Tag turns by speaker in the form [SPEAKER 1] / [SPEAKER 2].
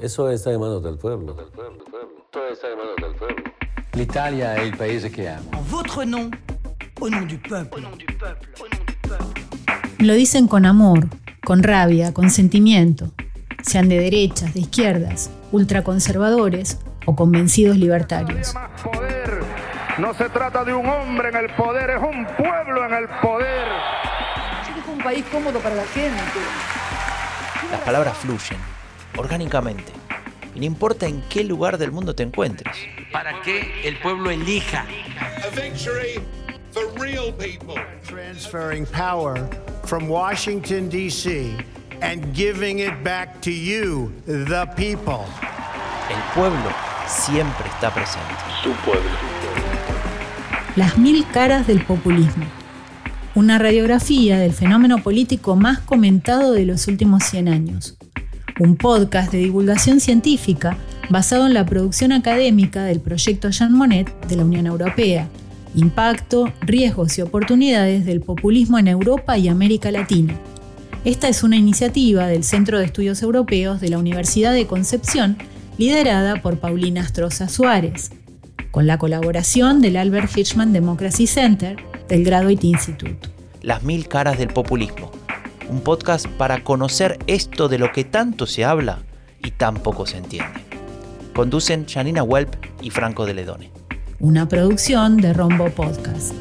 [SPEAKER 1] Eso está en manos del pueblo. Todo está en manos del pueblo.
[SPEAKER 2] L'Italia è il paese che amo.
[SPEAKER 3] En votre nom, au nom du peuple. Au nom du peuple. Au nom du peuple.
[SPEAKER 4] Lo dicen con amor, con rabia, con sentimiento, sean de derechas, de izquierdas, ultraconservadores o convencidos libertarios.
[SPEAKER 5] No se trata de un hombre en el poder, es un pueblo en el poder.
[SPEAKER 3] Yo un país cómodo para la gente.
[SPEAKER 6] Las palabras fluyen, orgánicamente. Y no importa en qué lugar del mundo te encuentres.
[SPEAKER 7] para que el pueblo elija.
[SPEAKER 8] a victory for real people.
[SPEAKER 9] transferring power from Washington, D.C., and giving it back to you, the people.
[SPEAKER 6] El pueblo siempre está presente.
[SPEAKER 1] Su pueblo.
[SPEAKER 4] Las mil caras del populismo. Una radiografía del fenómeno político más comentado de los últimos 100 años. Un podcast de divulgación científica basado en la producción académica del proyecto Jean Monnet de la Unión Europea. Impacto, riesgos y oportunidades del populismo en Europa y América Latina. Esta es una iniciativa del Centro de Estudios Europeos de la Universidad de Concepción, liderada por Paulina Astroza Suárez con la colaboración del Albert Hirschman Democracy Center del Graduate Institute.
[SPEAKER 6] Las mil caras del populismo. Un podcast para conocer esto de lo que tanto se habla y tan poco se entiende. Conducen Janina Welp y Franco de Ledone.
[SPEAKER 4] Una producción de Rombo Podcast.